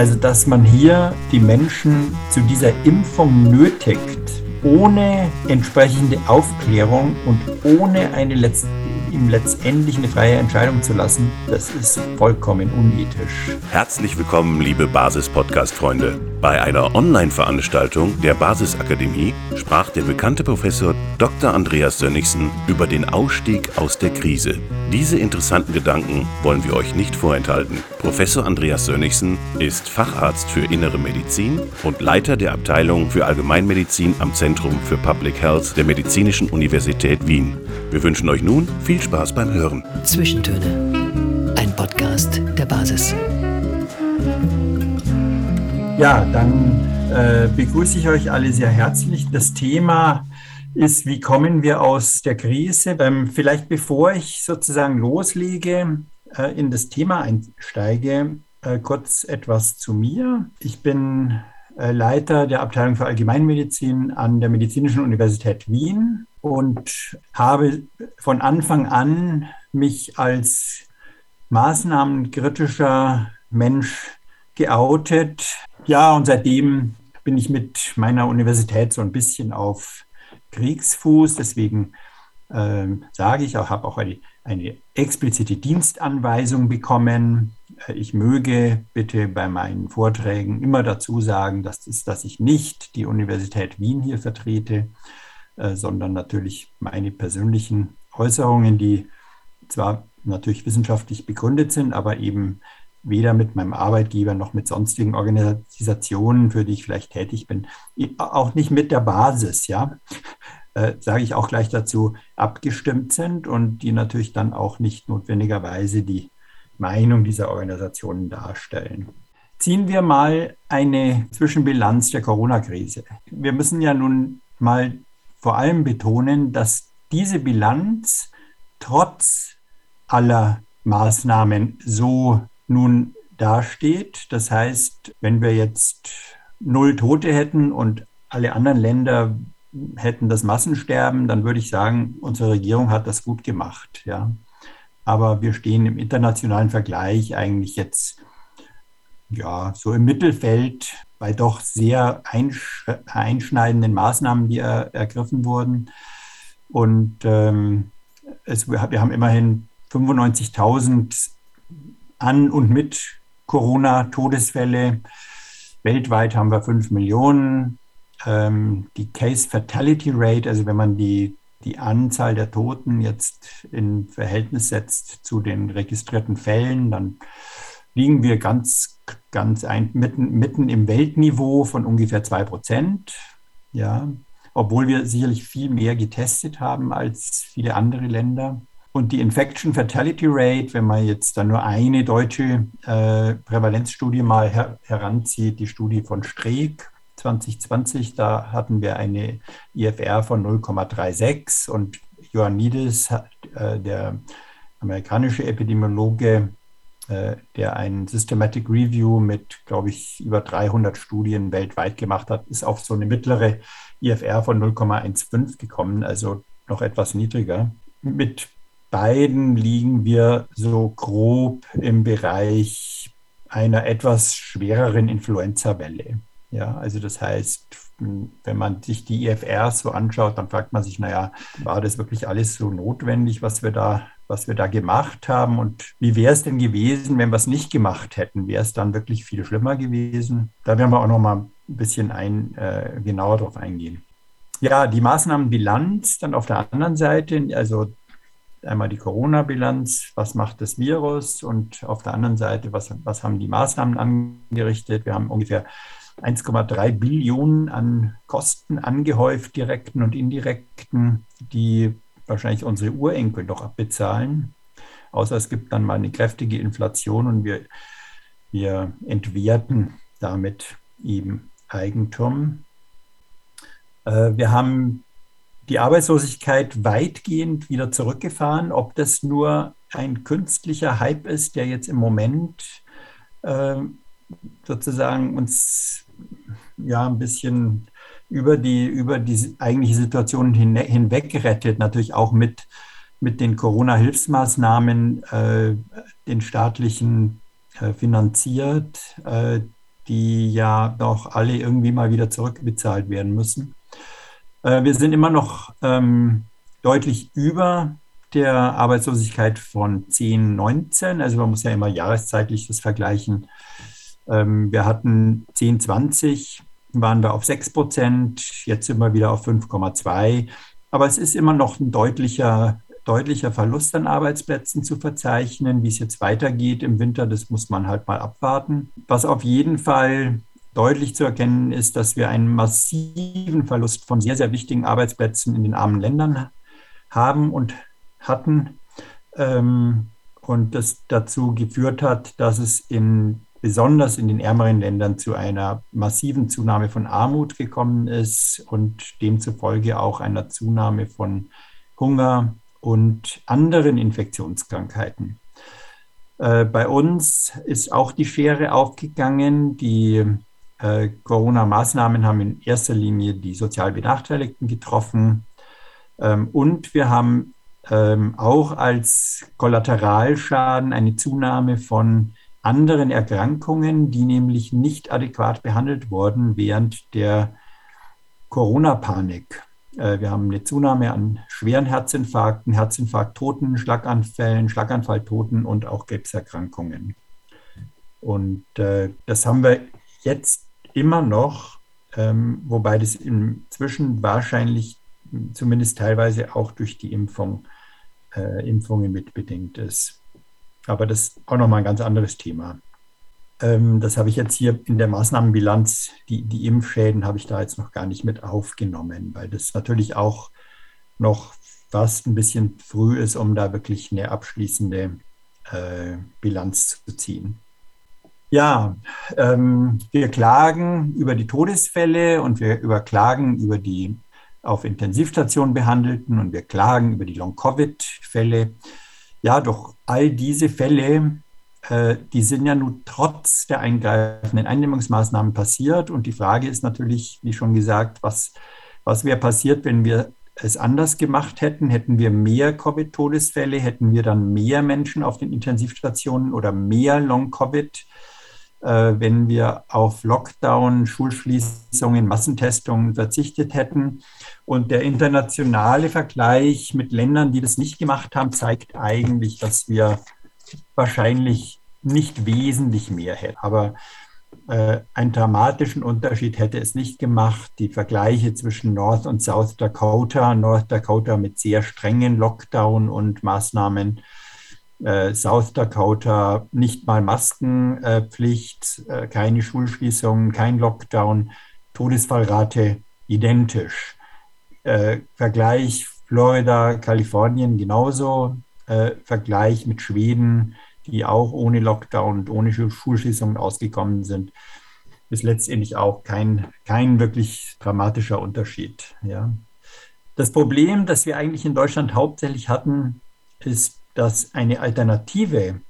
Also, dass man hier die Menschen zu dieser Impfung nötigt, ohne entsprechende Aufklärung und ohne eine letzte ihm letztendlich eine freie Entscheidung zu lassen, das ist vollkommen unethisch. Herzlich willkommen, liebe Basis-Podcast-Freunde. Bei einer Online-Veranstaltung der Basisakademie sprach der bekannte Professor Dr. Andreas Sönnigsen über den Ausstieg aus der Krise. Diese interessanten Gedanken wollen wir euch nicht vorenthalten. Professor Andreas Sönnigsen ist Facharzt für Innere Medizin und Leiter der Abteilung für Allgemeinmedizin am Zentrum für Public Health der Medizinischen Universität Wien. Wir wünschen euch nun viel Spaß beim Hören. Zwischentöne. Ein Podcast der Basis. Ja, dann äh, begrüße ich euch alle sehr herzlich. Das Thema ist, wie kommen wir aus der Krise? Ähm, vielleicht bevor ich sozusagen loslege, äh, in das Thema einsteige, äh, kurz etwas zu mir. Ich bin äh, Leiter der Abteilung für Allgemeinmedizin an der Medizinischen Universität Wien und habe von Anfang an mich als maßnahmenkritischer Mensch geoutet. Ja, und seitdem bin ich mit meiner Universität so ein bisschen auf Kriegsfuß. Deswegen äh, sage ich auch, habe auch eine, eine explizite Dienstanweisung bekommen. Äh, ich möge bitte bei meinen Vorträgen immer dazu sagen, dass, das, dass ich nicht die Universität Wien hier vertrete, äh, sondern natürlich meine persönlichen Äußerungen, die zwar natürlich wissenschaftlich begründet sind, aber eben weder mit meinem Arbeitgeber noch mit sonstigen Organisationen, für die ich vielleicht tätig bin, auch nicht mit der Basis, ja, äh, sage ich auch gleich dazu, abgestimmt sind und die natürlich dann auch nicht notwendigerweise die Meinung dieser Organisationen darstellen. Ziehen wir mal eine Zwischenbilanz der Corona-Krise. Wir müssen ja nun mal vor allem betonen, dass diese Bilanz trotz aller Maßnahmen so nun dasteht. Das heißt, wenn wir jetzt null Tote hätten und alle anderen Länder hätten das Massensterben, dann würde ich sagen, unsere Regierung hat das gut gemacht. Ja. Aber wir stehen im internationalen Vergleich eigentlich jetzt ja, so im Mittelfeld bei doch sehr einschneidenden Maßnahmen, die er, ergriffen wurden. Und ähm, es, wir haben immerhin 95.000 an und mit Corona-Todesfälle. Weltweit haben wir 5 Millionen. Ähm, die Case Fatality Rate, also wenn man die, die Anzahl der Toten jetzt in Verhältnis setzt zu den registrierten Fällen, dann liegen wir ganz, ganz ein, mitten, mitten im Weltniveau von ungefähr 2 Prozent. Ja, obwohl wir sicherlich viel mehr getestet haben als viele andere Länder. Und die Infection Fatality Rate, wenn man jetzt da nur eine deutsche äh, Prävalenzstudie mal her heranzieht, die Studie von Streeck 2020, da hatten wir eine IFR von 0,36 und Ioannidis, äh, der amerikanische Epidemiologe, der ein Systematic Review mit, glaube ich, über 300 Studien weltweit gemacht hat, ist auf so eine mittlere IFR von 0,15 gekommen, also noch etwas niedriger. Mit beiden liegen wir so grob im Bereich einer etwas schwereren Influenza-Welle. Ja, also das heißt, wenn man sich die IFRs so anschaut, dann fragt man sich, naja, war das wirklich alles so notwendig, was wir da, was wir da gemacht haben? Und wie wäre es denn gewesen, wenn wir es nicht gemacht hätten? Wäre es dann wirklich viel schlimmer gewesen? Da werden wir auch noch mal ein bisschen ein, äh, genauer drauf eingehen. Ja, die Maßnahmenbilanz dann auf der anderen Seite, also einmal die Corona-Bilanz, was macht das Virus und auf der anderen Seite, was, was haben die Maßnahmen angerichtet. Wir haben ungefähr 1,3 Billionen an Kosten angehäuft, direkten und indirekten, die wahrscheinlich unsere Urenkel noch abbezahlen. Außer es gibt dann mal eine kräftige Inflation und wir, wir entwerten damit eben Eigentum. Äh, wir haben die Arbeitslosigkeit weitgehend wieder zurückgefahren. Ob das nur ein künstlicher Hype ist, der jetzt im Moment äh, sozusagen uns ja ein bisschen über die, über die eigentliche Situation hin, hinweg rettet, natürlich auch mit, mit den Corona-Hilfsmaßnahmen, äh, den staatlichen äh, finanziert, äh, die ja doch alle irgendwie mal wieder zurückbezahlt werden müssen. Äh, wir sind immer noch ähm, deutlich über der Arbeitslosigkeit von 10, 19. Also man muss ja immer jahreszeitlich das vergleichen. Ähm, wir hatten 10, 20, waren wir auf 6 Prozent, jetzt sind wir wieder auf 5,2. Aber es ist immer noch ein deutlicher, deutlicher Verlust an Arbeitsplätzen zu verzeichnen. Wie es jetzt weitergeht im Winter, das muss man halt mal abwarten. Was auf jeden Fall deutlich zu erkennen ist, dass wir einen massiven Verlust von sehr, sehr wichtigen Arbeitsplätzen in den armen Ländern haben und hatten. Ähm, und das dazu geführt hat, dass es in, besonders in den ärmeren Ländern zu einer massiven Zunahme von Armut gekommen ist und demzufolge auch einer Zunahme von Hunger und anderen Infektionskrankheiten. Äh, bei uns ist auch die Schere aufgegangen. Die äh, Corona-Maßnahmen haben in erster Linie die sozial Benachteiligten getroffen. Ähm, und wir haben ähm, auch als Kollateralschaden eine Zunahme von anderen Erkrankungen, die nämlich nicht adäquat behandelt wurden während der Corona-Panik. Äh, wir haben eine Zunahme an schweren Herzinfarkten, Herzinfarkttoten, Schlaganfällen, Schlaganfalltoten und auch Krebserkrankungen. Und äh, das haben wir jetzt immer noch, ähm, wobei das inzwischen wahrscheinlich zumindest teilweise auch durch die Impfung, äh, Impfungen mitbedingt ist. Aber das ist auch nochmal ein ganz anderes Thema. Ähm, das habe ich jetzt hier in der Maßnahmenbilanz, die, die Impfschäden habe ich da jetzt noch gar nicht mit aufgenommen, weil das natürlich auch noch fast ein bisschen früh ist, um da wirklich eine abschließende äh, Bilanz zu ziehen. Ja, ähm, wir klagen über die Todesfälle und wir überklagen über die auf Intensivstationen behandelten und wir klagen über die Long-Covid-Fälle. Ja, doch all diese Fälle, äh, die sind ja nun trotz der eingreifenden Eindämmungsmaßnahmen passiert. Und die Frage ist natürlich, wie schon gesagt, was, was wäre passiert, wenn wir es anders gemacht hätten? Hätten wir mehr Covid-Todesfälle? Hätten wir dann mehr Menschen auf den Intensivstationen oder mehr Long-Covid? Äh, wenn wir auf Lockdown, Schulschließungen, Massentestungen verzichtet hätten. Und der internationale Vergleich mit Ländern, die das nicht gemacht haben, zeigt eigentlich, dass wir wahrscheinlich nicht wesentlich mehr hätten. Aber äh, einen dramatischen Unterschied hätte es nicht gemacht. Die Vergleiche zwischen North und South Dakota, North Dakota mit sehr strengen Lockdown und Maßnahmen, äh, South Dakota nicht mal Maskenpflicht, äh, keine Schulschließungen, kein Lockdown, Todesfallrate identisch. Äh, Vergleich Florida, Kalifornien genauso. Äh, Vergleich mit Schweden, die auch ohne Lockdown und ohne Schulschließungen ausgekommen sind, ist letztendlich auch kein, kein wirklich dramatischer Unterschied. Ja. Das Problem, das wir eigentlich in Deutschland hauptsächlich hatten, ist dass eine Alternative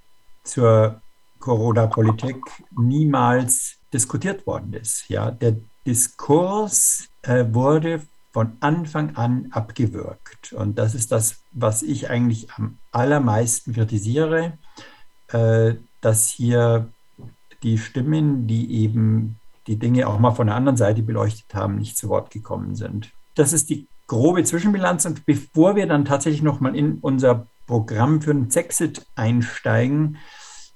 zur Corona-Politik niemals diskutiert worden ist. Ja, der Diskurs äh, wurde von Anfang an abgewürgt. Und das ist das, was ich eigentlich am allermeisten kritisiere, äh, dass hier die Stimmen, die eben die Dinge auch mal von der anderen Seite beleuchtet haben, nicht zu Wort gekommen sind. Das ist die grobe Zwischenbilanz. Und bevor wir dann tatsächlich nochmal in unser Programm für den Zexit einsteigen,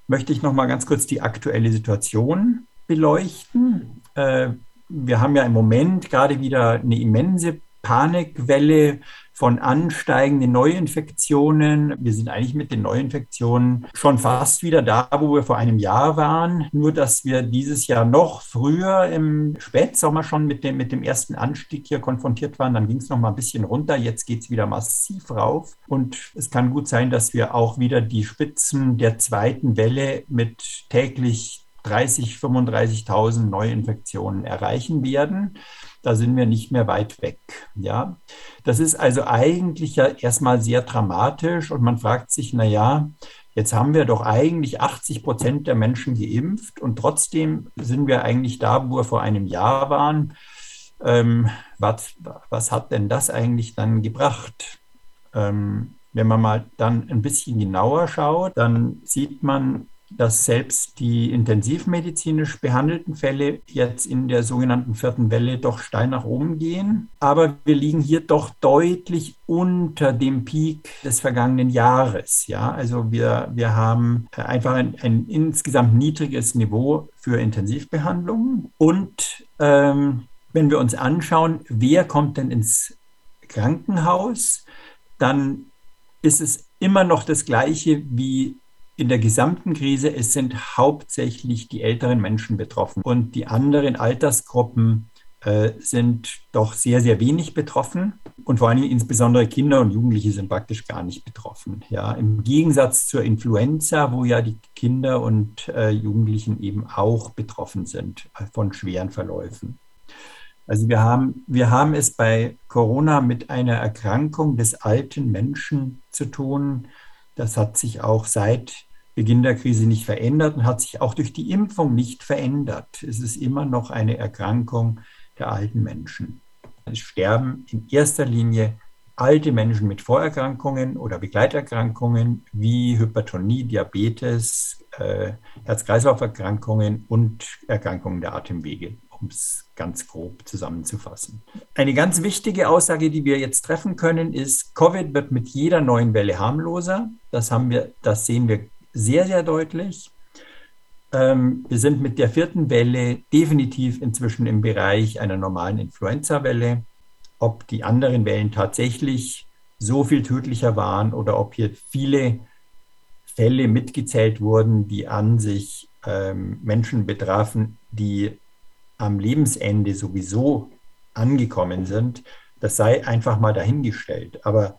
möchte ich noch mal ganz kurz die aktuelle Situation beleuchten. Äh, wir haben ja im Moment gerade wieder eine immense Panikwelle von ansteigenden Neuinfektionen. Wir sind eigentlich mit den Neuinfektionen schon fast wieder da, wo wir vor einem Jahr waren. Nur, dass wir dieses Jahr noch früher im Spätsommer schon mit dem, mit dem ersten Anstieg hier konfrontiert waren. Dann ging es noch mal ein bisschen runter. Jetzt geht es wieder massiv rauf. Und es kann gut sein, dass wir auch wieder die Spitzen der zweiten Welle mit täglich 30, 35.000 Neuinfektionen erreichen werden da sind wir nicht mehr weit weg. Ja, das ist also eigentlich ja erstmal sehr dramatisch und man fragt sich, na ja, jetzt haben wir doch eigentlich 80 Prozent der Menschen geimpft und trotzdem sind wir eigentlich da, wo wir vor einem Jahr waren. Ähm, was, was hat denn das eigentlich dann gebracht? Ähm, wenn man mal dann ein bisschen genauer schaut, dann sieht man, dass selbst die intensivmedizinisch behandelten Fälle jetzt in der sogenannten vierten Welle doch steil nach oben gehen. Aber wir liegen hier doch deutlich unter dem Peak des vergangenen Jahres. Ja, also wir, wir haben einfach ein, ein insgesamt niedriges Niveau für Intensivbehandlungen. Und ähm, wenn wir uns anschauen, wer kommt denn ins Krankenhaus, dann ist es immer noch das Gleiche wie in der gesamten Krise. Es sind hauptsächlich die älteren Menschen betroffen und die anderen Altersgruppen äh, sind doch sehr, sehr wenig betroffen und vor allem insbesondere Kinder und Jugendliche sind praktisch gar nicht betroffen. Ja, im Gegensatz zur Influenza, wo ja die Kinder und äh, Jugendlichen eben auch betroffen sind von schweren Verläufen. Also wir haben, wir haben es bei Corona mit einer Erkrankung des alten Menschen zu tun. Das hat sich auch seit Beginn der Krise nicht verändert und hat sich auch durch die Impfung nicht verändert. Es ist immer noch eine Erkrankung der alten Menschen. Es sterben in erster Linie alte Menschen mit Vorerkrankungen oder Begleiterkrankungen wie Hypertonie, Diabetes, äh, Herz-Kreislauf-Erkrankungen und Erkrankungen der Atemwege um es ganz grob zusammenzufassen. Eine ganz wichtige Aussage, die wir jetzt treffen können, ist, Covid wird mit jeder neuen Welle harmloser. Das, haben wir, das sehen wir sehr, sehr deutlich. Ähm, wir sind mit der vierten Welle definitiv inzwischen im Bereich einer normalen Influenza-Welle. Ob die anderen Wellen tatsächlich so viel tödlicher waren oder ob hier viele Fälle mitgezählt wurden, die an sich ähm, Menschen betrafen, die am Lebensende sowieso angekommen sind, das sei einfach mal dahingestellt. Aber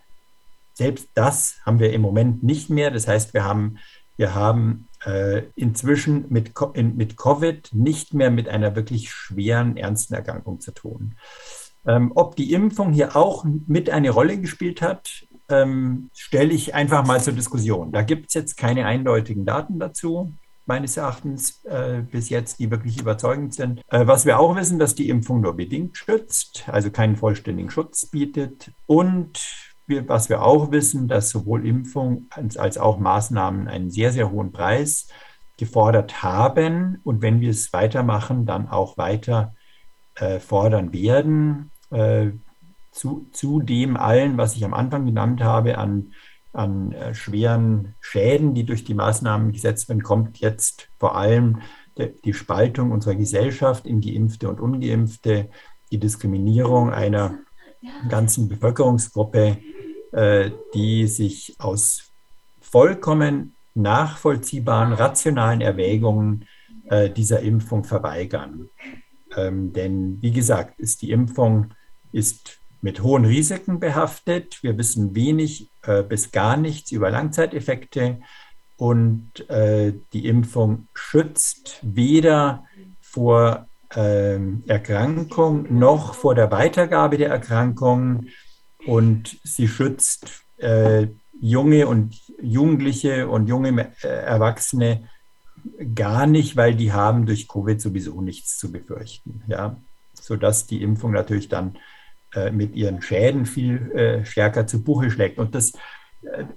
selbst das haben wir im Moment nicht mehr. Das heißt, wir haben, wir haben äh, inzwischen mit, in, mit Covid nicht mehr mit einer wirklich schweren, ernsten Erkrankung zu tun. Ähm, ob die Impfung hier auch mit eine Rolle gespielt hat, ähm, stelle ich einfach mal zur Diskussion. Da gibt es jetzt keine eindeutigen Daten dazu meines Erachtens äh, bis jetzt, die wirklich überzeugend sind. Äh, was wir auch wissen, dass die Impfung nur bedingt schützt, also keinen vollständigen Schutz bietet. Und wir, was wir auch wissen, dass sowohl Impfung als, als auch Maßnahmen einen sehr, sehr hohen Preis gefordert haben und wenn wir es weitermachen, dann auch weiter äh, fordern werden. Äh, zu, zu dem allen, was ich am Anfang genannt habe, an an äh, schweren Schäden, die durch die Maßnahmen gesetzt werden, kommt jetzt vor allem de, die Spaltung unserer Gesellschaft in Geimpfte und Ungeimpfte, die Diskriminierung einer ganzen Bevölkerungsgruppe, die sich aus vollkommen nachvollziehbaren, rationalen Erwägungen äh, dieser Impfung verweigern. Ähm, denn wie gesagt, ist die Impfung ist mit hohen Risiken behaftet. Wir wissen wenig äh, bis gar nichts über Langzeiteffekte und äh, die Impfung schützt weder vor äh, Erkrankung noch vor der Weitergabe der Erkrankung und sie schützt äh, junge und Jugendliche und junge äh, Erwachsene gar nicht, weil die haben durch Covid sowieso nichts zu befürchten. Ja? Sodass die Impfung natürlich dann äh, mit ihren Schäden viel äh, stärker zu Buche schlägt. Und das,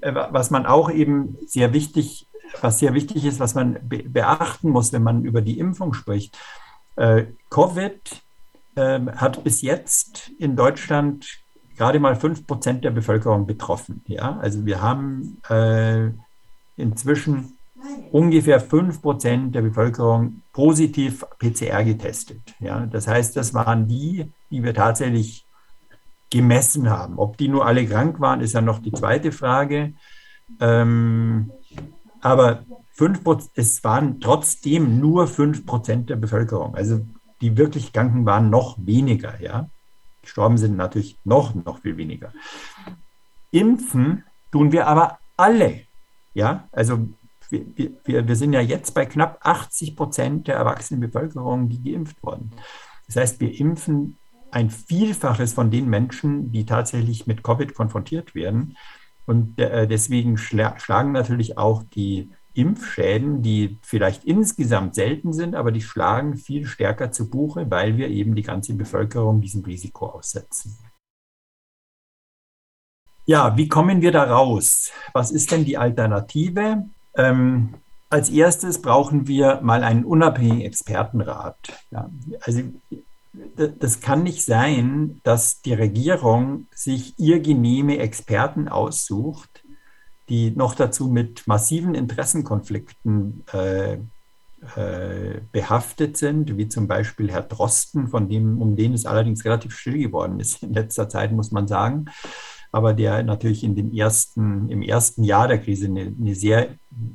äh, was man auch eben sehr wichtig, was sehr wichtig ist, was man be beachten muss, wenn man über die Impfung spricht. Covid ähm, hat bis jetzt in Deutschland gerade mal 5 Prozent der Bevölkerung betroffen. Ja? Also wir haben äh, inzwischen ungefähr 5 Prozent der Bevölkerung positiv PCR getestet. Ja? Das heißt, das waren die, die wir tatsächlich gemessen haben. Ob die nur alle krank waren, ist ja noch die zweite Frage. Ähm, aber 5%, es waren trotzdem nur 5% der Bevölkerung. Also die wirklich Kranken waren noch weniger. Ja? Gestorben sind natürlich noch, noch viel weniger. Impfen tun wir aber alle. Ja, also wir, wir, wir sind ja jetzt bei knapp 80 Prozent der erwachsenen Bevölkerung, die geimpft wurden. Das heißt, wir impfen ein Vielfaches von den Menschen, die tatsächlich mit Covid konfrontiert werden. Und äh, deswegen schlagen natürlich auch die Impfschäden, die vielleicht insgesamt selten sind, aber die schlagen viel stärker zu Buche, weil wir eben die ganze Bevölkerung diesem Risiko aussetzen. Ja, wie kommen wir da raus? Was ist denn die Alternative? Ähm, als erstes brauchen wir mal einen unabhängigen Expertenrat. Ja, also das kann nicht sein, dass die Regierung sich ihr genehme Experten aussucht, die noch dazu mit massiven Interessenkonflikten äh, äh, behaftet sind, wie zum Beispiel Herr Drosten, von dem, um den es allerdings relativ still geworden ist in letzter Zeit, muss man sagen, aber der natürlich in den ersten, im ersten Jahr der Krise eine, eine sehr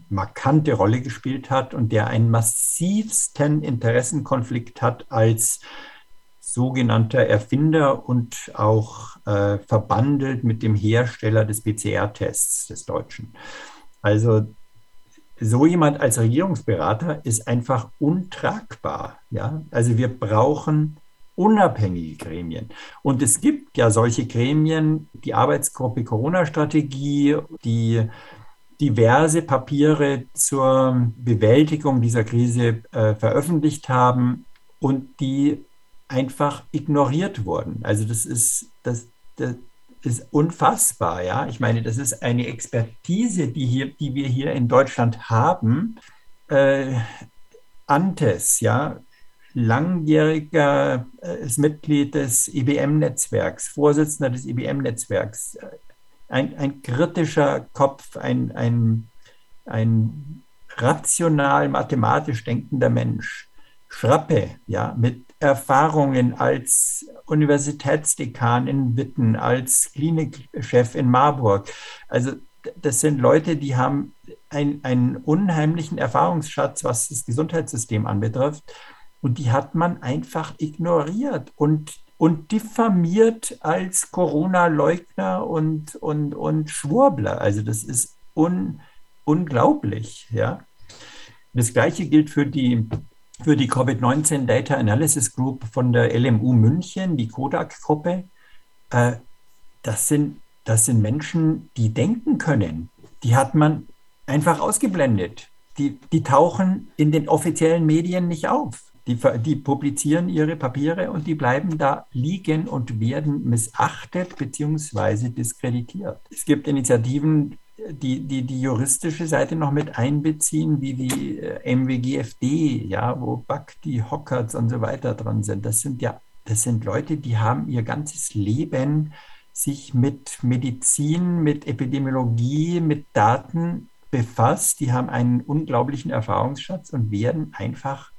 markante Rolle gespielt hat und der einen massivsten Interessenkonflikt hat als sogenannter Erfinder und auch äh, verbandelt mit dem Hersteller des PCR-Tests des Deutschen. Also so jemand als Regierungsberater ist einfach untragbar. Ja? Also wir brauchen unabhängige Gremien. Und es gibt ja solche Gremien, die Arbeitsgruppe Corona-Strategie, die diverse Papiere zur Bewältigung dieser Krise äh, veröffentlicht haben und die einfach ignoriert wurden. Also das ist, das, das ist unfassbar, ja. Ich meine, das ist eine Expertise, die, hier, die wir hier in Deutschland haben. Äh, Antes, ja, langjähriger äh, Mitglied des IBM-Netzwerks, Vorsitzender des IBM-Netzwerks, ein, ein kritischer Kopf, ein, ein, ein rational mathematisch denkender Mensch. Schrappe, ja, mit Erfahrungen als Universitätsdekan in Witten, als Klinikchef in Marburg. Also das sind Leute, die haben ein, einen unheimlichen Erfahrungsschatz, was das Gesundheitssystem anbetrifft. Und die hat man einfach ignoriert und, und diffamiert als Corona-Leugner und, und, und Schwurbler. Also das ist un, unglaublich. Ja. Das Gleiche gilt für die für die Covid-19 Data Analysis Group von der LMU München, die Kodak-Gruppe. Äh, das, sind, das sind Menschen, die denken können. Die hat man einfach ausgeblendet. Die, die tauchen in den offiziellen Medien nicht auf. Die, die publizieren ihre Papiere und die bleiben da liegen und werden missachtet bzw. diskreditiert. Es gibt Initiativen die, die, die juristische Seite noch mit einbeziehen, wie die äh, MWGFD, ja, wo Bakti, Hockerts und so weiter dran sind. Das sind ja, das sind Leute, die haben ihr ganzes Leben sich mit Medizin, mit Epidemiologie, mit Daten befasst. Die haben einen unglaublichen Erfahrungsschatz und werden einfach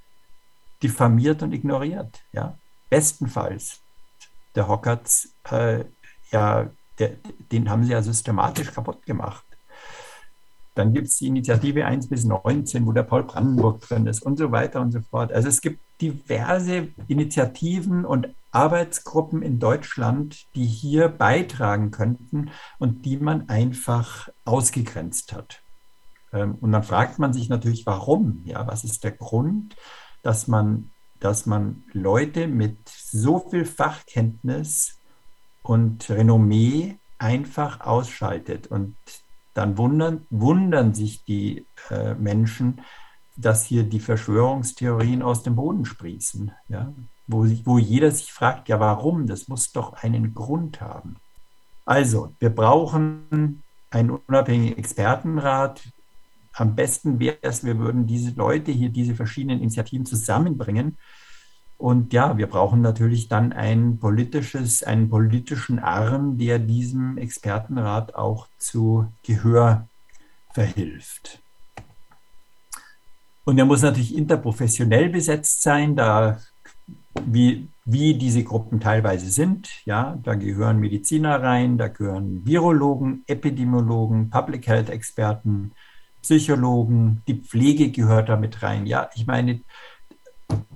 diffamiert und ignoriert. Ja? Bestenfalls. Der Hockerts, äh, ja, der, den haben sie ja systematisch kaputt gemacht. Dann gibt es die Initiative 1 bis 19, wo der Paul Brandenburg drin ist und so weiter und so fort. Also es gibt diverse Initiativen und Arbeitsgruppen in Deutschland, die hier beitragen könnten und die man einfach ausgegrenzt hat. Ähm, und dann fragt man sich natürlich, warum? Ja, was ist der Grund, dass man, dass man Leute mit so viel Fachkenntnis und Renommee einfach ausschaltet. Und dann wundern, wundern sich die äh, Menschen, dass hier die Verschwörungstheorien aus dem Boden sprießen. Ja? Wo, wo jeder sich fragt, ja warum? Das muss doch einen Grund haben. Also, wir brauchen einen unabhängigen Expertenrat. Am besten wäre es, wir würden diese Leute hier, diese verschiedenen Initiativen zusammenbringen und ja, wir brauchen natürlich dann ein politisches, einen politischen Arm, der diesem Expertenrat auch zu Gehör verhilft. Und er muss natürlich interprofessionell besetzt sein, da wie, wie diese Gruppen teilweise sind. Ja, da gehören Mediziner rein, da gehören Virologen, Epidemiologen, Public Health Experten, Psychologen, die Pflege gehört damit rein. Ja, ich meine,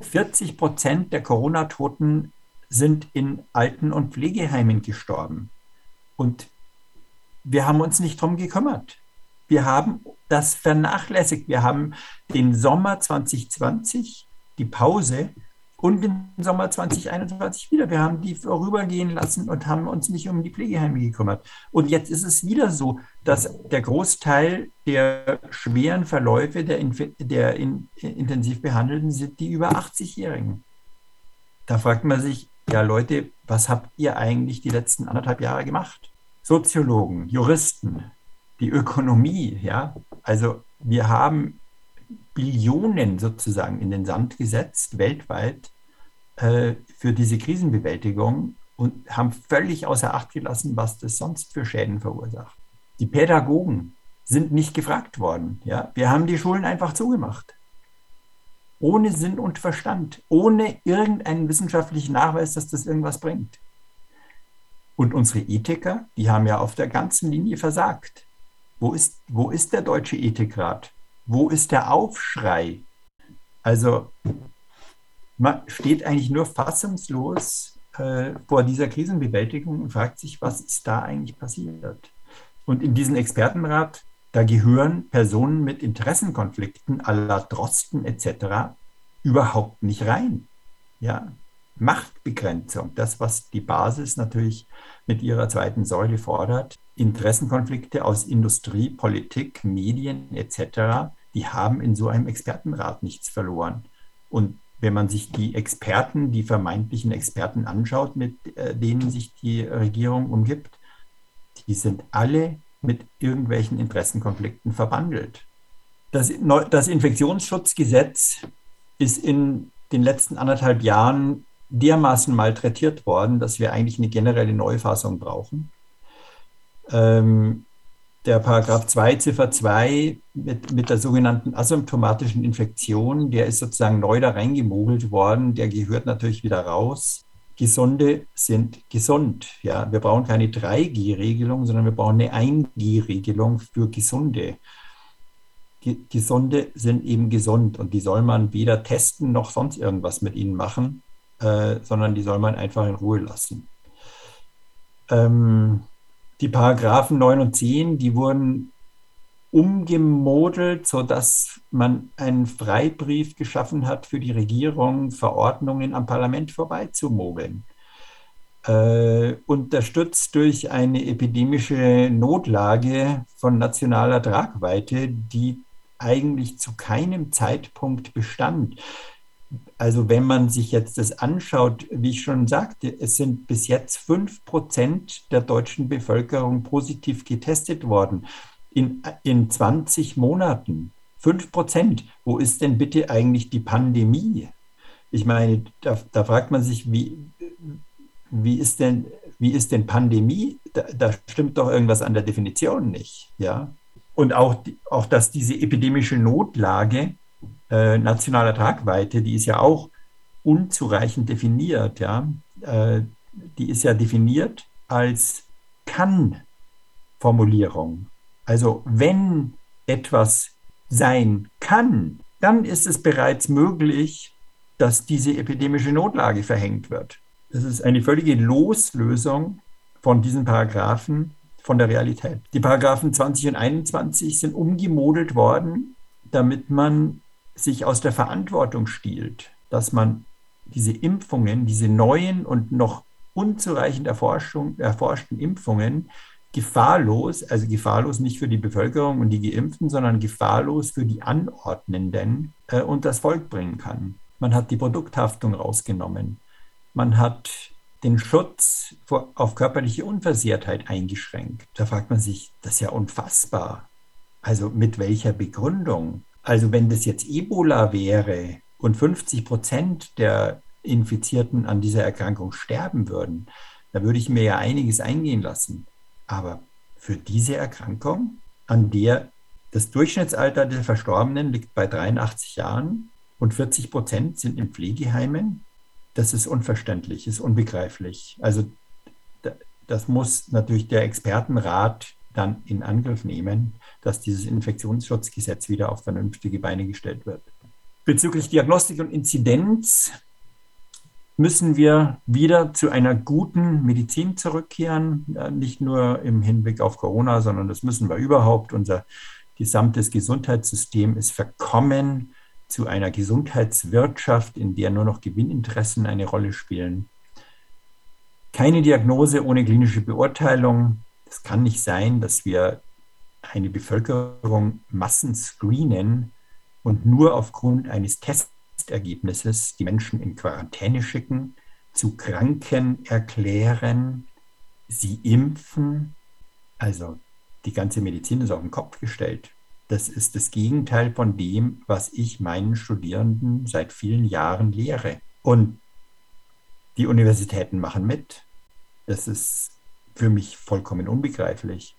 40 Prozent der Corona-Toten sind in Alten- und Pflegeheimen gestorben. Und wir haben uns nicht darum gekümmert. Wir haben das vernachlässigt. Wir haben den Sommer 2020, die Pause, und im Sommer 2021 wieder. Wir haben die vorübergehen lassen und haben uns nicht um die Pflegeheime gekümmert. Und jetzt ist es wieder so, dass der Großteil der schweren Verläufe der, der in, intensiv Behandelten sind die über 80-Jährigen. Da fragt man sich, ja Leute, was habt ihr eigentlich die letzten anderthalb Jahre gemacht? Soziologen, Juristen, die Ökonomie, ja. Also wir haben Billionen sozusagen in den Sand gesetzt, weltweit, äh, für diese Krisenbewältigung und haben völlig außer Acht gelassen, was das sonst für Schäden verursacht. Die Pädagogen sind nicht gefragt worden. Ja? Wir haben die Schulen einfach zugemacht. Ohne Sinn und Verstand, ohne irgendeinen wissenschaftlichen Nachweis, dass das irgendwas bringt. Und unsere Ethiker, die haben ja auf der ganzen Linie versagt. Wo ist, wo ist der Deutsche Ethikrat? Wo ist der Aufschrei? Also man steht eigentlich nur fassungslos äh, vor dieser Krisenbewältigung und fragt sich, was ist da eigentlich passiert? Und in diesen Expertenrat, da gehören Personen mit Interessenkonflikten la Drosten etc. überhaupt nicht rein. Ja, Machtbegrenzung, das, was die Basis natürlich mit ihrer zweiten Säule fordert, Interessenkonflikte aus Industrie, Politik, Medien etc., die haben in so einem Expertenrat nichts verloren. Und wenn man sich die Experten, die vermeintlichen Experten anschaut, mit äh, denen sich die Regierung umgibt, die sind alle mit irgendwelchen Interessenkonflikten verbandelt. Das, das Infektionsschutzgesetz ist in den letzten anderthalb Jahren dermaßen malträtiert worden, dass wir eigentlich eine generelle Neufassung brauchen. Ähm, der Paragraph 2, Ziffer 2 mit, mit der sogenannten asymptomatischen Infektion, der ist sozusagen neu da reingemogelt worden, der gehört natürlich wieder raus. Gesunde sind gesund. Ja, wir brauchen keine 3G-Regelung, sondern wir brauchen eine 1G-Regelung für Gesunde. Gesunde sind eben gesund und die soll man weder testen noch sonst irgendwas mit ihnen machen, äh, sondern die soll man einfach in Ruhe lassen. Ähm, die Paragraphen 9 und 10, die wurden umgemodelt, sodass man einen Freibrief geschaffen hat für die Regierung, Verordnungen am Parlament vorbeizumogeln. Äh, unterstützt durch eine epidemische Notlage von nationaler Tragweite, die eigentlich zu keinem Zeitpunkt bestand. Also wenn man sich jetzt das anschaut, wie ich schon sagte, es sind bis jetzt fünf Prozent der deutschen Bevölkerung positiv getestet worden in, in 20 Monaten. Fünf Prozent. Wo ist denn bitte eigentlich die Pandemie? Ich meine, da, da fragt man sich, wie, wie, ist denn, wie ist denn Pandemie? Da, da stimmt doch irgendwas an der Definition nicht. Ja? Und auch, auch, dass diese epidemische Notlage äh, nationaler Tragweite, die ist ja auch unzureichend definiert. Ja? Äh, die ist ja definiert als kann-Formulierung. Also wenn etwas sein kann, dann ist es bereits möglich, dass diese epidemische Notlage verhängt wird. Das ist eine völlige Loslösung von diesen Paragraphen von der Realität. Die Paragraphen 20 und 21 sind umgemodelt worden, damit man sich aus der Verantwortung stiehlt, dass man diese Impfungen, diese neuen und noch unzureichend erforschten Impfungen gefahrlos, also gefahrlos nicht für die Bevölkerung und die Geimpften, sondern gefahrlos für die Anordnenden äh, und das Volk bringen kann. Man hat die Produkthaftung rausgenommen. Man hat den Schutz vor, auf körperliche Unversehrtheit eingeschränkt. Da fragt man sich, das ist ja unfassbar. Also mit welcher Begründung? Also wenn das jetzt Ebola wäre und 50 Prozent der Infizierten an dieser Erkrankung sterben würden, da würde ich mir ja einiges eingehen lassen. Aber für diese Erkrankung, an der das Durchschnittsalter der Verstorbenen liegt bei 83 Jahren und 40 Prozent sind in Pflegeheimen, das ist unverständlich, ist unbegreiflich. Also das muss natürlich der Expertenrat dann in Angriff nehmen, dass dieses Infektionsschutzgesetz wieder auf vernünftige Beine gestellt wird. Bezüglich Diagnostik und Inzidenz müssen wir wieder zu einer guten Medizin zurückkehren, nicht nur im Hinblick auf Corona, sondern das müssen wir überhaupt. Unser gesamtes Gesundheitssystem ist verkommen zu einer Gesundheitswirtschaft, in der nur noch Gewinninteressen eine Rolle spielen. Keine Diagnose ohne klinische Beurteilung, es kann nicht sein, dass wir eine Bevölkerung Massen screenen und nur aufgrund eines Testergebnisses die Menschen in Quarantäne schicken, zu Kranken erklären, sie impfen. Also die ganze Medizin ist auf den Kopf gestellt. Das ist das Gegenteil von dem, was ich meinen Studierenden seit vielen Jahren lehre. Und die Universitäten machen mit. Das ist für mich vollkommen unbegreiflich.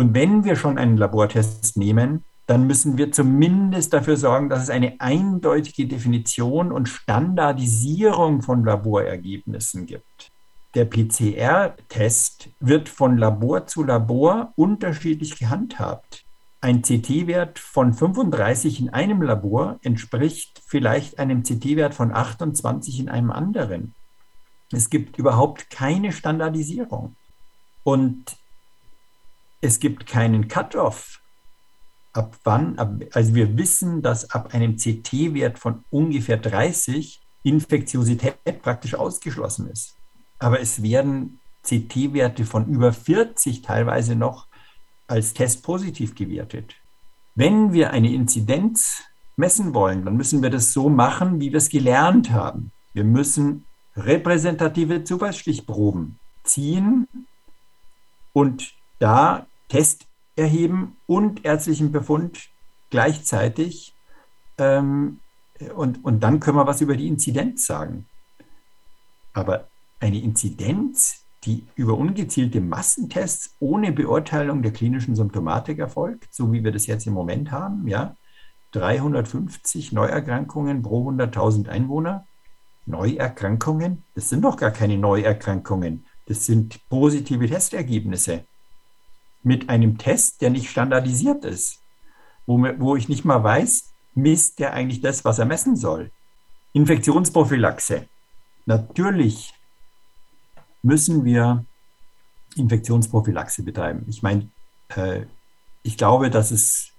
Und wenn wir schon einen Labortest nehmen, dann müssen wir zumindest dafür sorgen, dass es eine eindeutige Definition und Standardisierung von Laborergebnissen gibt. Der PCR-Test wird von Labor zu Labor unterschiedlich gehandhabt. Ein CT-Wert von 35 in einem Labor entspricht vielleicht einem CT-Wert von 28 in einem anderen. Es gibt überhaupt keine Standardisierung. Und es gibt keinen Cut-off. Ab wann, ab, also wir wissen, dass ab einem CT-Wert von ungefähr 30 Infektiosität praktisch ausgeschlossen ist. Aber es werden CT-Werte von über 40 teilweise noch als Test positiv gewertet. Wenn wir eine Inzidenz messen wollen, dann müssen wir das so machen, wie wir es gelernt haben. Wir müssen repräsentative Zufallsstichproben ziehen und da Test erheben und ärztlichen Befund gleichzeitig. Ähm, und, und dann können wir was über die Inzidenz sagen. Aber eine Inzidenz die über ungezielte Massentests ohne Beurteilung der klinischen Symptomatik erfolgt, so wie wir das jetzt im Moment haben, ja, 350 Neuerkrankungen pro 100.000 Einwohner. Neuerkrankungen, das sind doch gar keine Neuerkrankungen, das sind positive Testergebnisse mit einem Test, der nicht standardisiert ist, wo, wo ich nicht mal weiß, misst der eigentlich das, was er messen soll. Infektionsprophylaxe. Natürlich müssen wir Infektionsprophylaxe betreiben. Ich meine, äh, ich glaube, dass es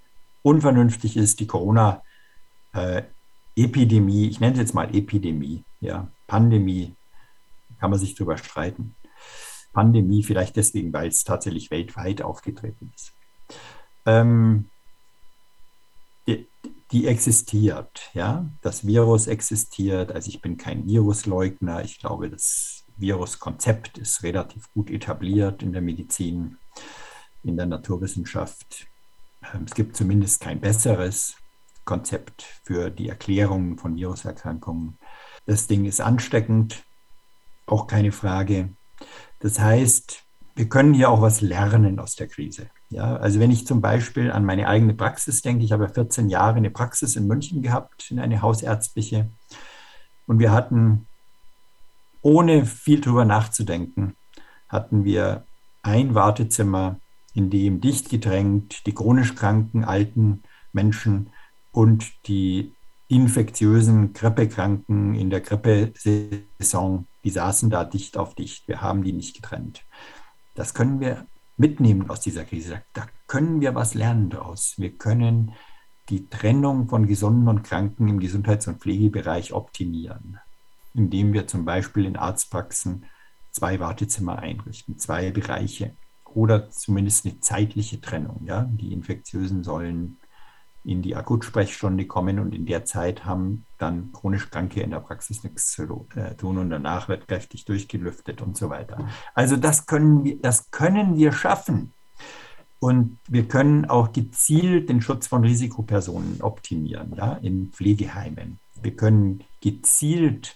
unvernünftig ist, die Corona-Epidemie, äh, ich nenne es jetzt mal Epidemie, ja, Pandemie, kann man sich darüber streiten. Pandemie vielleicht deswegen, weil es tatsächlich weltweit aufgetreten ist. Ähm, die, die, existiert, ja, das Virus existiert, also ich bin kein Virusleugner, ich glaube, das Viruskonzept ist relativ gut etabliert in der Medizin, in der Naturwissenschaft. Ähm, es gibt zumindest kein besseres Konzept für die Erklärung von Viruserkrankungen. Das Ding ist ansteckend, auch keine Frage. Das heißt, wir können hier auch was lernen aus der Krise. Ja, also wenn ich zum Beispiel an meine eigene Praxis denke, ich habe 14 Jahre eine Praxis in München gehabt, in eine hausärztliche, und wir hatten ohne viel drüber nachzudenken, hatten wir ein Wartezimmer, in dem dicht gedrängt die chronisch kranken alten Menschen und die infektiösen Grippekranken in der Grippesaison, die saßen da dicht auf dicht. Wir haben die nicht getrennt. Das können wir mitnehmen aus dieser Krise. Da können wir was lernen daraus. Wir können die Trennung von Gesunden und Kranken im Gesundheits- und Pflegebereich optimieren indem wir zum Beispiel in Arztpraxen zwei Wartezimmer einrichten, zwei Bereiche oder zumindest eine zeitliche Trennung. Ja? Die Infektiösen sollen in die Akutsprechstunde kommen und in der Zeit haben dann chronisch Kranke in der Praxis nichts zu äh, tun und danach wird kräftig durchgelüftet und so weiter. Also das können wir, das können wir schaffen. Und wir können auch gezielt den Schutz von Risikopersonen optimieren, ja, in Pflegeheimen. Wir können gezielt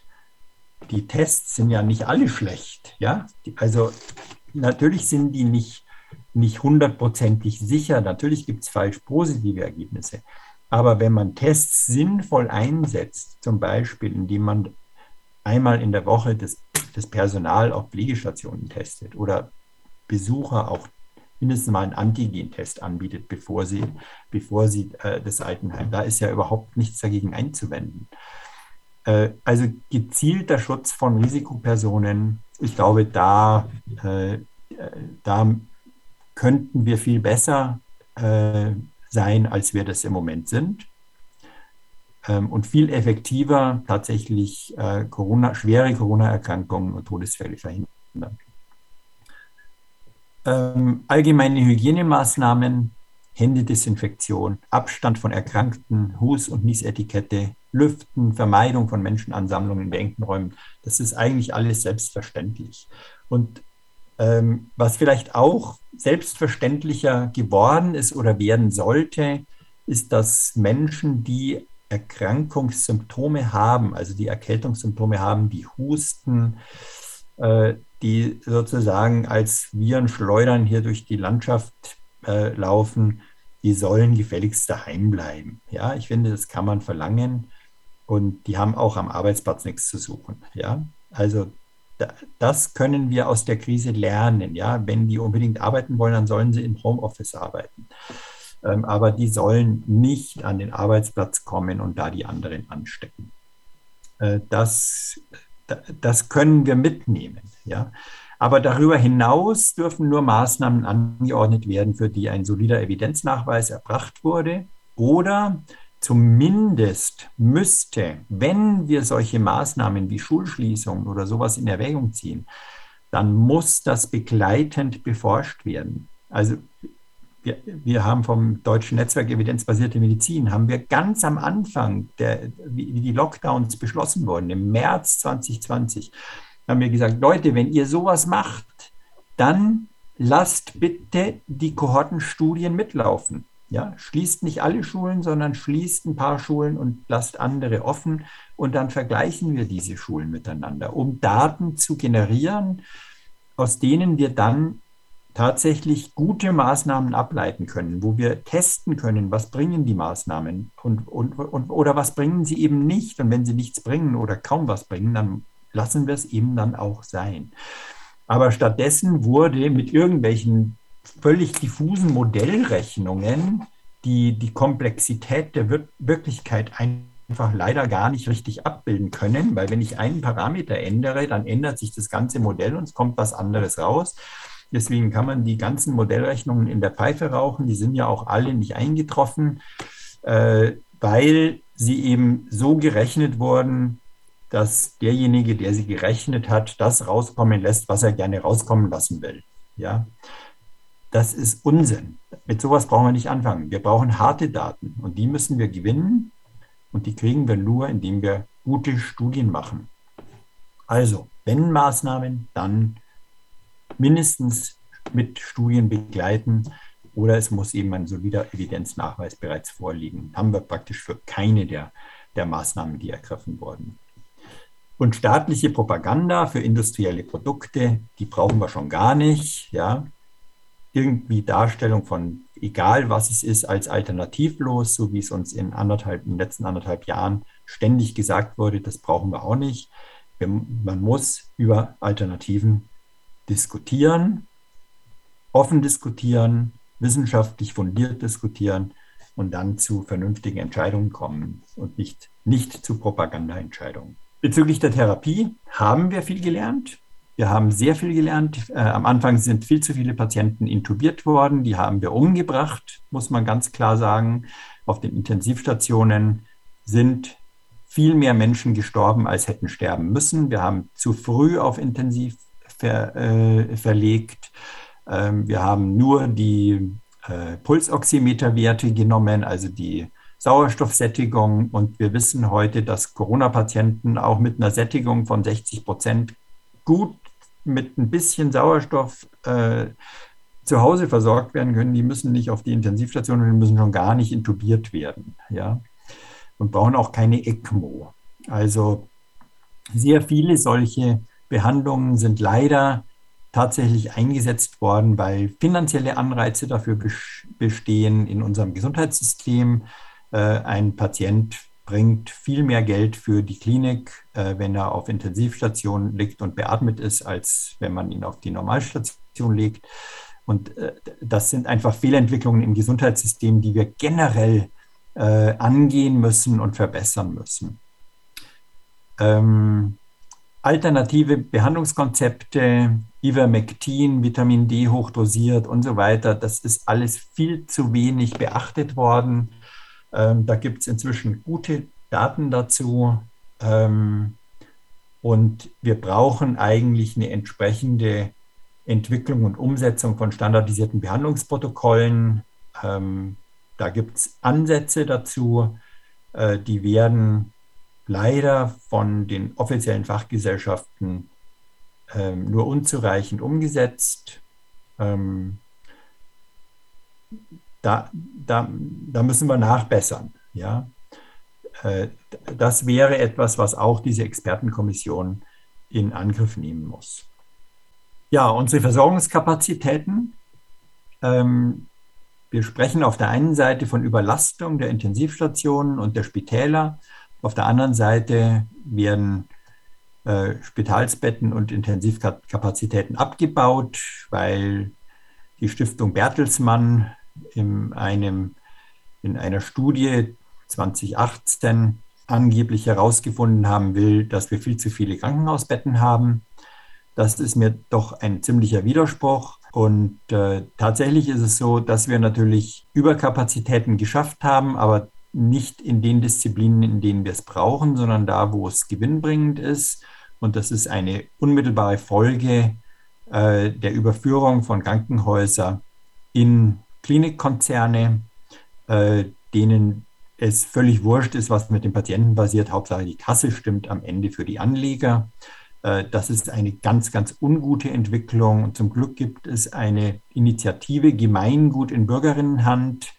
die Tests sind ja nicht alle schlecht. Ja? Also natürlich sind die nicht, nicht hundertprozentig sicher. Natürlich gibt es falsch positive Ergebnisse. Aber wenn man Tests sinnvoll einsetzt, zum Beispiel indem man einmal in der Woche das, das Personal auf Pflegestationen testet oder Besucher auch mindestens mal einen Antigentest anbietet, bevor sie, bevor sie äh, das Altenheim, da ist ja überhaupt nichts dagegen einzuwenden. Äh, also gezielter Schutz von Risikopersonen, ich glaube, da, äh, da könnten wir viel besser äh, sein, als wir das im Moment sind. Ähm, und viel effektiver tatsächlich Corona, schwere Corona-Erkrankungen und Todesfälle verhindern. Ähm, allgemeine Hygienemaßnahmen, Händedesinfektion, Abstand von Erkrankten, Hus- und Niesetikette, Lüften, Vermeidung von Menschenansammlungen in beengten Räumen. Das ist eigentlich alles selbstverständlich. Und Ähm, was vielleicht auch selbstverständlicher geworden ist oder werden sollte, ist, dass Menschen, die Erkrankungssymptome haben, also die Erkältungssymptome haben, die husten, äh, die sozusagen als Viren schleudern hier durch die Landschaft äh, laufen, die sollen gefälligst daheim bleiben. Ja, ich finde, das kann man verlangen und die haben auch am Arbeitsplatz nichts zu suchen. Ja, also das können wir aus der Krise lernen. Ja, wenn die unbedingt arbeiten wollen, dann sollen sie im Homeoffice arbeiten. Ähm, aber die sollen nicht an den Arbeitsplatz kommen und da die anderen anstecken. Äh, das, das können wir mitnehmen. Ja. Aber darüber hinaus dürfen nur Maßnahmen angeordnet werden, für die ein solider Evidenznachweis erbracht wurde oder Zumindest müsste, wenn wir solche Maßnahmen wie Schulschließungen oder sowas in Erwägung ziehen, dann muss das begleitend beforscht werden. Also wir, wir haben vom Deutschen Netzwerk Evidenzbasierte Medizin, haben wir ganz am Anfang, der, wie, wie die Lockdowns beschlossen wurden, im März 2020, haben wir gesagt, Leute, wenn ihr sowas macht, dann lasst bitte die Kohortenstudien mitlaufen. Ja, schließt nicht alle Schulen, sondern schließt ein paar Schulen und lasst andere offen. Und dann vergleichen wir diese Schulen miteinander, um Daten zu generieren, aus denen wir dann tatsächlich gute Maßnahmen ableiten können, wo wir testen können, was bringen die Maßnahmen und, und, und, oder was bringen sie eben nicht. Und wenn sie nichts bringen oder kaum was bringen, dann lassen wir es eben dann auch sein. Aber stattdessen wurde mit irgendwelchen völlig diffusen Modellrechnungen, die die Komplexität der Wir Wirklichkeit einfach leider gar nicht richtig abbilden können, weil wenn ich einen Parameter ändere, dann ändert sich das ganze Modell und es kommt was anderes raus. Deswegen kann man die ganzen Modellrechnungen in der Pfeife rauchen. Die sind ja auch alle nicht eingetroffen, äh, weil sie eben so gerechnet wurden, dass derjenige, der sie gerechnet hat, das rauskommen lässt, was er gerne rauskommen lassen will. Ja, das ist Unsinn. Mit sowas brauchen wir nicht anfangen. Wir brauchen harte Daten und die müssen wir gewinnen und die kriegen wir nur, indem wir gute Studien machen. Also, wenn Maßnahmen, dann mindestens mit Studien begleiten oder es muss eben ein solider Evidenznachweis bereits vorliegen. Haben wir praktisch für keine der, der Maßnahmen, die ergriffen wurden. Und staatliche Propaganda für industrielle Produkte, die brauchen wir schon gar nicht. Ja irgendwie Darstellung von egal was es ist als alternativlos, so wie es uns in, anderthalb, in den letzten anderthalb Jahren ständig gesagt wurde, das brauchen wir auch nicht. Wir, man muss über Alternativen diskutieren, offen diskutieren, wissenschaftlich fundiert diskutieren und dann zu vernünftigen Entscheidungen kommen und nicht, nicht zu Propagandaentscheidungen. Bezüglich der Therapie haben wir viel gelernt. Wir haben sehr viel gelernt. Äh, am Anfang sind viel zu viele Patienten intubiert worden. Die haben wir umgebracht, muss man ganz klar sagen. Auf den Intensivstationen sind viel mehr Menschen gestorben, als hätten sterben müssen. Wir haben zu früh auf Intensiv ver, äh, verlegt. Ähm, wir haben nur die äh, Pulsoximeterwerte genommen, also die Sauerstoffsättigung. Und wir wissen heute, dass Corona-Patienten auch mit einer Sättigung von 60 Prozent gut mit ein bisschen Sauerstoff äh, zu Hause versorgt werden können, die müssen nicht auf die Intensivstation und die müssen schon gar nicht intubiert werden. Ja? Und brauchen auch keine ECMO. Also sehr viele solche Behandlungen sind leider tatsächlich eingesetzt worden, weil finanzielle Anreize dafür bestehen in unserem Gesundheitssystem. Äh, ein Patient bringt viel mehr Geld für die Klinik, äh, wenn er auf Intensivstation liegt und beatmet ist, als wenn man ihn auf die Normalstation legt. Und äh, das sind einfach Fehlentwicklungen im Gesundheitssystem, die wir generell äh, angehen müssen und verbessern müssen. Ähm, alternative Behandlungskonzepte, Ivermectin, Vitamin D hochdosiert und so weiter, das ist alles viel zu wenig beachtet worden. Ähm, da gibt es inzwischen gute Daten dazu. Ähm, und wir brauchen eigentlich eine entsprechende Entwicklung und Umsetzung von standardisierten Behandlungsprotokollen. Ähm, da gibt es Ansätze dazu, äh, die werden leider von den offiziellen Fachgesellschaften ähm, nur unzureichend umgesetzt. Ähm, da, da, da müssen wir nachbessern. Ja? Äh, das wäre etwas, was auch diese Expertenkommission in Angriff nehmen muss. Ja, unsere Versorgungskapazitäten. Ähm, wir sprechen auf der einen Seite von Überlastung der Intensivstationen und der Spitäler. Auf der anderen Seite werden äh, Spitalsbetten und Intensivkapazitäten abgebaut, weil die Stiftung Bertelsmann in, einem, in einer Studie 2018 angeblich herausgefunden haben will, dass wir viel zu viele Krankenhausbetten haben. Das ist mir doch ein ziemlicher Widerspruch. Und äh, tatsächlich ist es so, dass wir natürlich Überkapazitäten geschafft haben, aber nicht in den Disziplinen, in denen wir es brauchen, sondern da, wo es gewinnbringend ist. Und das ist eine unmittelbare Folge äh, der Überführung von Krankenhäusern in Klinikkonzerne, äh, denen es völlig wurscht ist, was mit dem Patienten passiert. Hauptsache die Kasse stimmt am Ende für die Anleger. Äh, das ist eine ganz, ganz ungute Entwicklung. Und zum Glück gibt es eine Initiative Gemeingut in Bürgerinnenhand,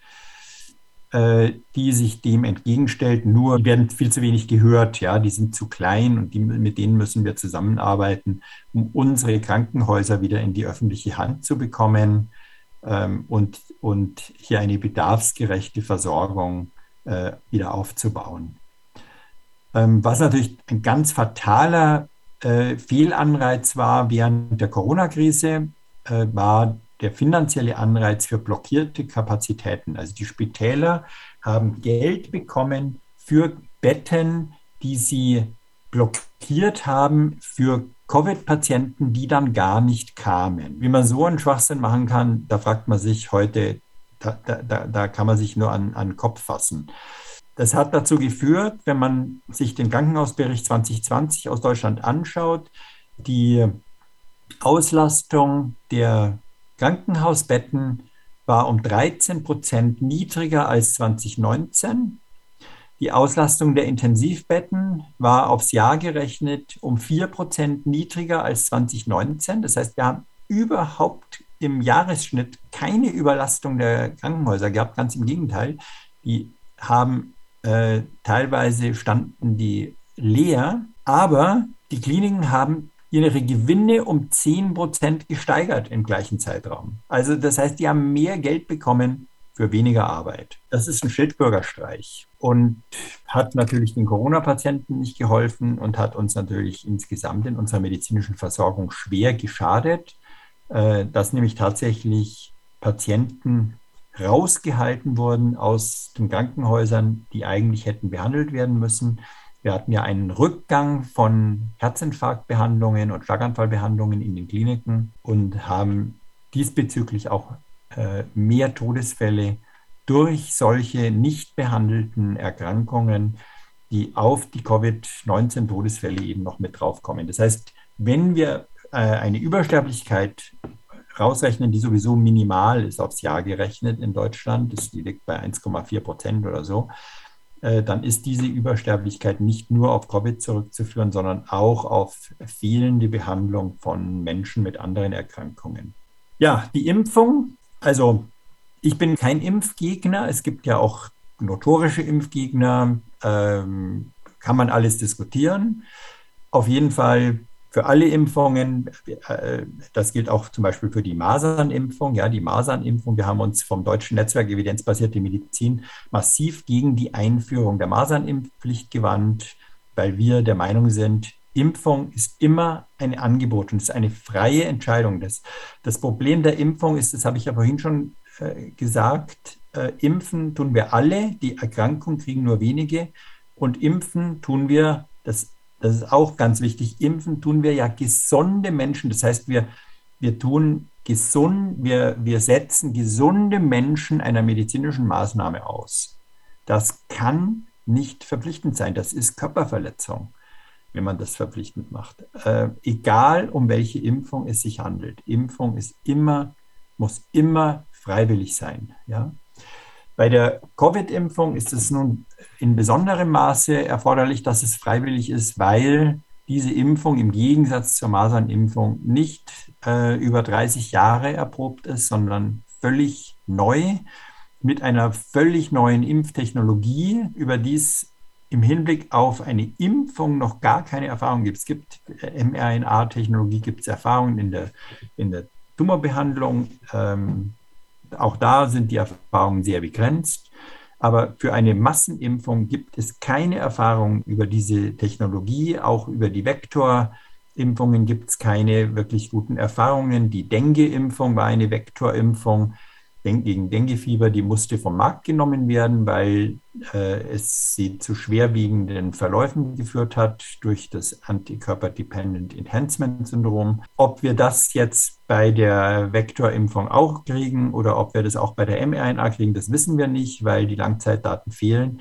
äh, die sich dem entgegenstellt. Nur werden viel zu wenig gehört. Ja, die sind zu klein und die, mit denen müssen wir zusammenarbeiten, um unsere Krankenhäuser wieder in die öffentliche Hand zu bekommen und, und hier eine bedarfsgerechte Versorgung äh, wieder aufzubauen. Ähm, was natürlich ein ganz fataler äh, Fehlanreiz war während der Corona-Krise, äh, war der finanzielle Anreiz für blockierte Kapazitäten. Also die Spitäler haben Geld bekommen für Betten, die sie blockiert haben für Covid-Patienten, die dann gar nicht kamen. Wie man so einen Schwachsinn machen kann, da fragt man sich heute, da, da, da kann man sich nur an, an den Kopf fassen. Das hat dazu geführt, wenn man sich den Krankenhausbericht 2020 aus Deutschland anschaut, die Auslastung der Krankenhausbetten war um 13 Prozent niedriger als 2019. Die Auslastung der Intensivbetten war aufs Jahr gerechnet um 4 Prozent niedriger als 2019. Das heißt, wir haben überhaupt im Jahresschnitt keine Überlastung der Krankenhäuser gehabt. Ganz im Gegenteil. Die haben äh, teilweise standen die leer, aber die Kliniken haben ihre Gewinne um 10 Prozent gesteigert im gleichen Zeitraum. Also das heißt, die haben mehr Geld bekommen für weniger Arbeit. Das ist ein Schildbürgerstreich und hat natürlich den Corona-Patienten nicht geholfen und hat uns natürlich insgesamt in unserer medizinischen Versorgung schwer geschadet, äh, dass nämlich tatsächlich Patienten rausgehalten wurden aus den Krankenhäusern, die eigentlich hätten behandelt werden müssen. Wir hatten ja einen Rückgang von Herzinfarktbehandlungen und Schlaganfallbehandlungen in den Kliniken und haben diesbezüglich auch mehr Todesfälle durch solche nicht behandelten Erkrankungen, die auf die Covid-19-Todesfälle eben noch mit draufkommen. Das heißt, wenn wir äh, eine Übersterblichkeit rausrechnen, die sowieso minimal ist aufs Jahr gerechnet in Deutschland, das liegt bei 1,4 Prozent oder so, äh, dann ist diese Übersterblichkeit nicht nur auf Covid zurückzuführen, sondern auch auf fehlende Behandlung von Menschen mit anderen Erkrankungen. Ja, die Impfung, also ich bin kein Impfgegner. Es gibt ja auch notorische Impfgegner. Ähm, kann man alles diskutieren. Auf jeden Fall für alle Impfungen. Äh, das gilt auch zum Beispiel für die Masernimpfung. Ja, die Masernimpfung. Wir haben uns vom Deutschen Netzwerk Evidenzbasierte Medizin massiv gegen die Einführung der Masernimpfpflicht gewandt, weil wir der Meinung sind, Impfung ist immer ein Angebot und ist eine freie Entscheidung. Das, das Problem der Impfung ist, das habe ich ja vorhin schon äh, gesagt, äh, impfen tun wir alle, die Erkrankung kriegen nur wenige und impfen tun wir, das das ist auch ganz wichtig, impfen tun wir ja gesunde Menschen. Das heißt, wir, wir tun gesund, wir, wir setzen gesunde Menschen einer medizinischen Maßnahme aus. Das kann nicht verpflichtend sein. Das ist Körperverletzung, wenn man das verpflichtend macht. Äh, egal um welche Impfung es sich handelt. Impfung ist immer, muss immer freiwillig sein. Ja? Bei der Covid-Impfung ist es nun in besonderem Maße erforderlich, dass es freiwillig ist, weil diese Impfung im Gegensatz zur Masernimpfung nicht äh, über 30 Jahre erprobt ist, sondern völlig neu mit einer völlig neuen Impftechnologie, über die es im Hinblick auf eine Impfung noch gar keine Erfahrung gibt. Es gibt äh, mRNA-Technologie, gibt es Erfahrungen in der, in der Tumorbehandlung. Ähm, auch da sind die Erfahrungen sehr begrenzt. Aber für eine Massenimpfung gibt es keine Erfahrung über diese Technologie, auch über die Vektorimpfungen gibt es keine wirklich guten Erfahrungen. Die Dengue-Impfung war eine Vektorimpfung gegen Denguefieber, die musste vom Markt genommen werden, weil äh, es sie zu schwerwiegenden Verläufen geführt hat durch das Antikörper-Dependent Enhancement Syndrom. Ob wir das jetzt bei der Vektorimpfung auch kriegen oder ob wir das auch bei der mRNA kriegen, das wissen wir nicht, weil die Langzeitdaten fehlen.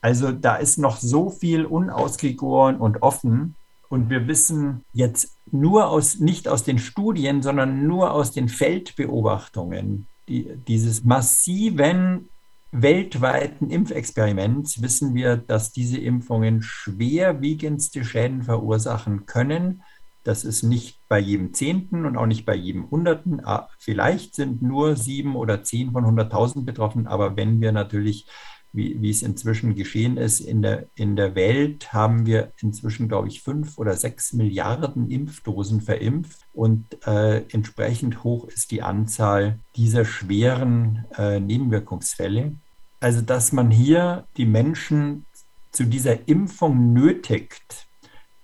Also da ist noch so viel unausgegoren und offen. Und wir wissen jetzt nur aus, nicht aus den Studien, sondern nur aus den Feldbeobachtungen, die, dieses massiven weltweiten Impfexperiments wissen wir, dass diese Impfungen schwerwiegendste Schäden verursachen können. Das ist nicht bei jedem Zehnten und auch nicht bei jedem Hunderten. Ah, vielleicht sind nur sieben oder zehn von 100.000 betroffen, aber wenn wir natürlich wie, wie es inzwischen geschehen ist. In der, in der Welt haben wir inzwischen, glaube ich, fünf oder sechs Milliarden Impfdosen verimpft und äh, entsprechend hoch ist die Anzahl dieser schweren äh, Nebenwirkungsfälle. Also, dass man hier die Menschen zu dieser Impfung nötigt,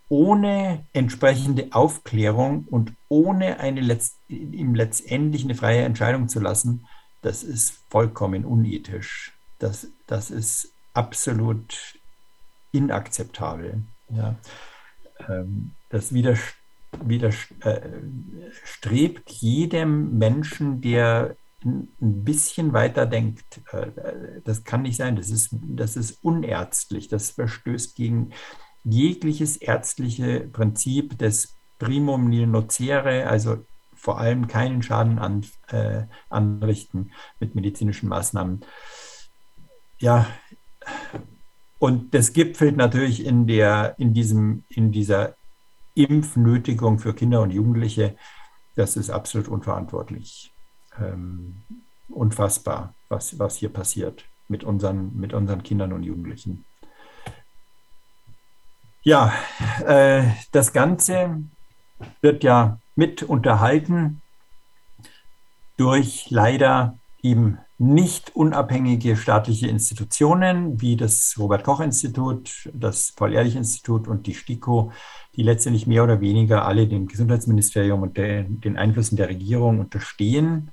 ohne entsprechende Aufklärung und ohne eine letzt, ihm letztendlich eine freie Entscheidung zu lassen, das ist vollkommen unethisch. Das, das ist absolut inakzeptabel. Ja. Ähm, das widerstrebt äh, jedem Menschen, der ein bisschen weiter denkt. Äh, das kann nicht sein. Das ist, das ist unärztlich. Das verstößt gegen jegliches ärztliche Prinzip des Primum nil nocere, also vor allem keinen Schaden an, äh, anrichten mit medizinischen Maßnahmen ja, und das gipfelt natürlich in, der, in, diesem, in dieser Impfnötigung für Kinder und Jugendliche. Das ist absolut unverantwortlich. Ähm, unfassbar, was, was hier passiert mit unseren, mit unseren Kindern und Jugendlichen. Ja, äh, das Ganze wird ja mit unterhalten durch leider eben nicht unabhängige staatliche Institutionen wie das Robert Koch Institut, das Paul-Ehrlich-Institut und die STIKO, die letztendlich mehr oder weniger alle dem Gesundheitsministerium und der, den Einflüssen der Regierung unterstehen.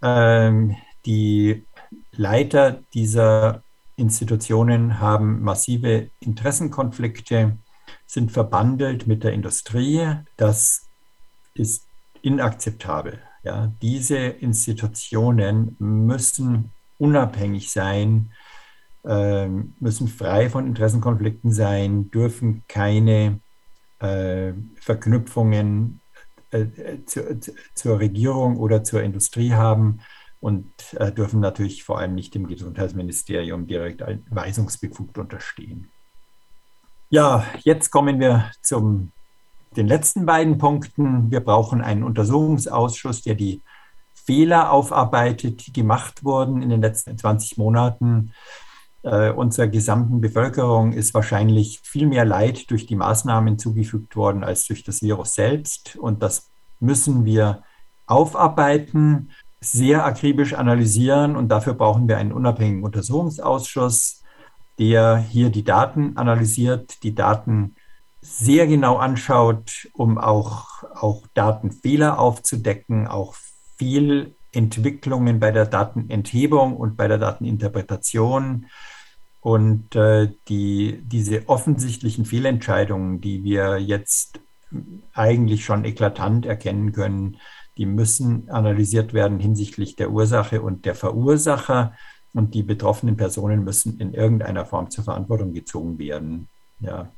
Ähm, die Leiter dieser Institutionen haben massive Interessenkonflikte, sind verbandelt mit der Industrie. Das ist inakzeptabel. Ja, diese Institutionen müssen unabhängig sein, äh, müssen frei von Interessenkonflikten sein, dürfen keine äh, Verknüpfungen äh, zu, zu, zur Regierung oder zur Industrie haben und äh, dürfen natürlich vor allem nicht dem Gesundheitsministerium direkt weisungsbefugt unterstehen. Ja, jetzt kommen wir zum den letzten beiden Punkten. Wir brauchen einen Untersuchungsausschuss, der die Fehler aufarbeitet, die gemacht wurden in den letzten 20 Monaten. Äh, unserer gesamten Bevölkerung ist wahrscheinlich viel mehr Leid durch die Maßnahmen zugefügt worden als durch das Virus selbst. Und das müssen wir aufarbeiten, sehr akribisch analysieren. Und dafür brauchen wir einen unabhängigen Untersuchungsausschuss, der hier die Daten analysiert, die Daten sehr genau anschaut, um auch, auch Datenfehler aufzudecken, auch viel Entwicklungen bei der Datenenthebung und bei der Dateninterpretation. Und äh, die, diese offensichtlichen Fehlentscheidungen, die wir jetzt eigentlich schon eklatant erkennen können, die müssen analysiert werden hinsichtlich der Ursache und der Verursacher. Und die betroffenen Personen müssen in irgendeiner Form zur Verantwortung gezogen werden. Ja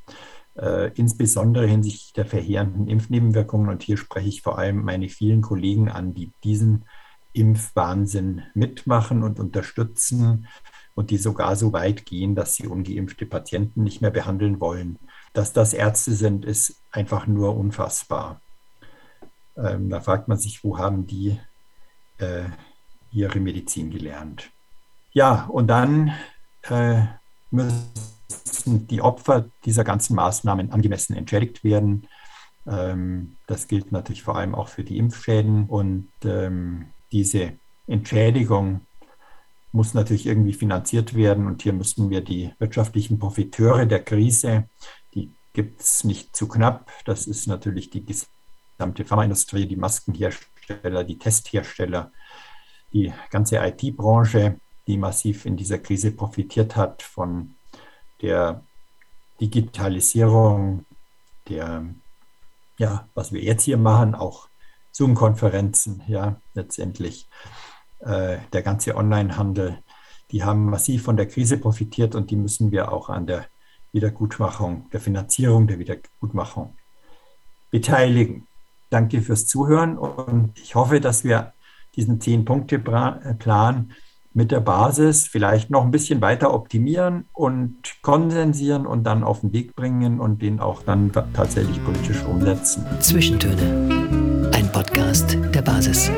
äh, insbesondere hinsichtlich der verheerenden Impfnebenwirkungen. Und hier spreche ich vor allem meine vielen Kollegen an, die diesen Impfwahnsinn mitmachen und unterstützen und die sogar so weit gehen, dass sie ungeimpfte Patienten nicht mehr behandeln wollen. dass das Ärzte sind, ist einfach nur unfassbar. Ähm, da fragt man sich, wo haben die äh, ihre Medizin gelernt? Ja, und dann äh, müssen die Opfer dieser ganzen Maßnahmen angemessen entschädigt werden. Ähm, das gilt natürlich vor allem auch für die Impfschäden. Und ähm, diese Entschädigung muss natürlich irgendwie finanziert werden. Und hier müssen wir die wirtschaftlichen Profiteure der Krise, die gibt es nicht zu knapp. Das ist natürlich die gesamte Pharmaindustrie, die Maskenhersteller, die Testhersteller, die ganze IT-Branche, die massiv in dieser Krise profitiert hat von der Digitalisierung, der, ja, was wir jetzt hier machen, auch Zoom-Konferenzen, ja, letztendlich äh, der ganze Online-Handel, die haben massiv von der Krise profitiert und die müssen wir auch an der Wiedergutmachung, der Finanzierung der Wiedergutmachung beteiligen. Danke fürs Zuhören und ich hoffe, dass wir diesen Zehn-Punkte-Plan mit der Basis vielleicht noch ein bisschen weiter optimieren und konsensieren und dann auf den Weg bringen und den auch dann tatsächlich politisch umsetzen. Zwischentöne. Ein Podcast der Basis.